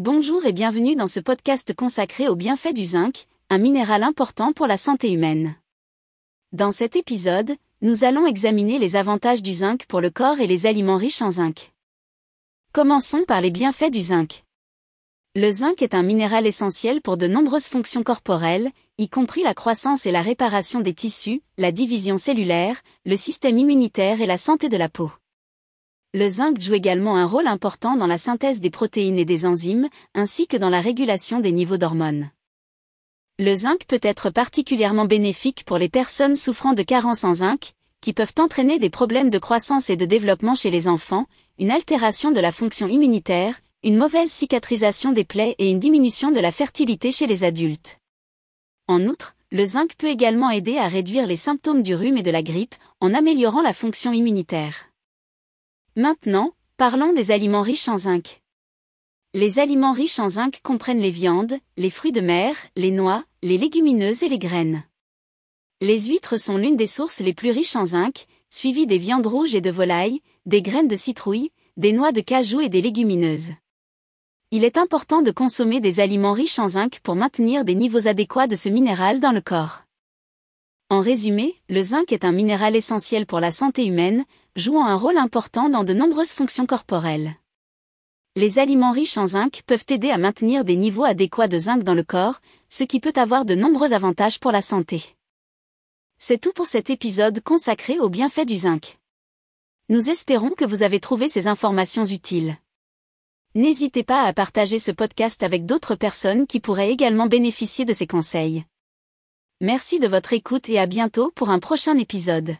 Bonjour et bienvenue dans ce podcast consacré aux bienfaits du zinc, un minéral important pour la santé humaine. Dans cet épisode, nous allons examiner les avantages du zinc pour le corps et les aliments riches en zinc. Commençons par les bienfaits du zinc. Le zinc est un minéral essentiel pour de nombreuses fonctions corporelles, y compris la croissance et la réparation des tissus, la division cellulaire, le système immunitaire et la santé de la peau. Le zinc joue également un rôle important dans la synthèse des protéines et des enzymes, ainsi que dans la régulation des niveaux d'hormones. Le zinc peut être particulièrement bénéfique pour les personnes souffrant de carences en zinc, qui peuvent entraîner des problèmes de croissance et de développement chez les enfants, une altération de la fonction immunitaire, une mauvaise cicatrisation des plaies et une diminution de la fertilité chez les adultes. En outre, le zinc peut également aider à réduire les symptômes du rhume et de la grippe, en améliorant la fonction immunitaire. Maintenant, parlons des aliments riches en zinc. Les aliments riches en zinc comprennent les viandes, les fruits de mer, les noix, les légumineuses et les graines. Les huîtres sont l'une des sources les plus riches en zinc, suivies des viandes rouges et de volaille, des graines de citrouille, des noix de cajou et des légumineuses. Il est important de consommer des aliments riches en zinc pour maintenir des niveaux adéquats de ce minéral dans le corps. En résumé, le zinc est un minéral essentiel pour la santé humaine, jouant un rôle important dans de nombreuses fonctions corporelles. Les aliments riches en zinc peuvent aider à maintenir des niveaux adéquats de zinc dans le corps, ce qui peut avoir de nombreux avantages pour la santé. C'est tout pour cet épisode consacré aux bienfaits du zinc. Nous espérons que vous avez trouvé ces informations utiles. N'hésitez pas à partager ce podcast avec d'autres personnes qui pourraient également bénéficier de ces conseils. Merci de votre écoute et à bientôt pour un prochain épisode.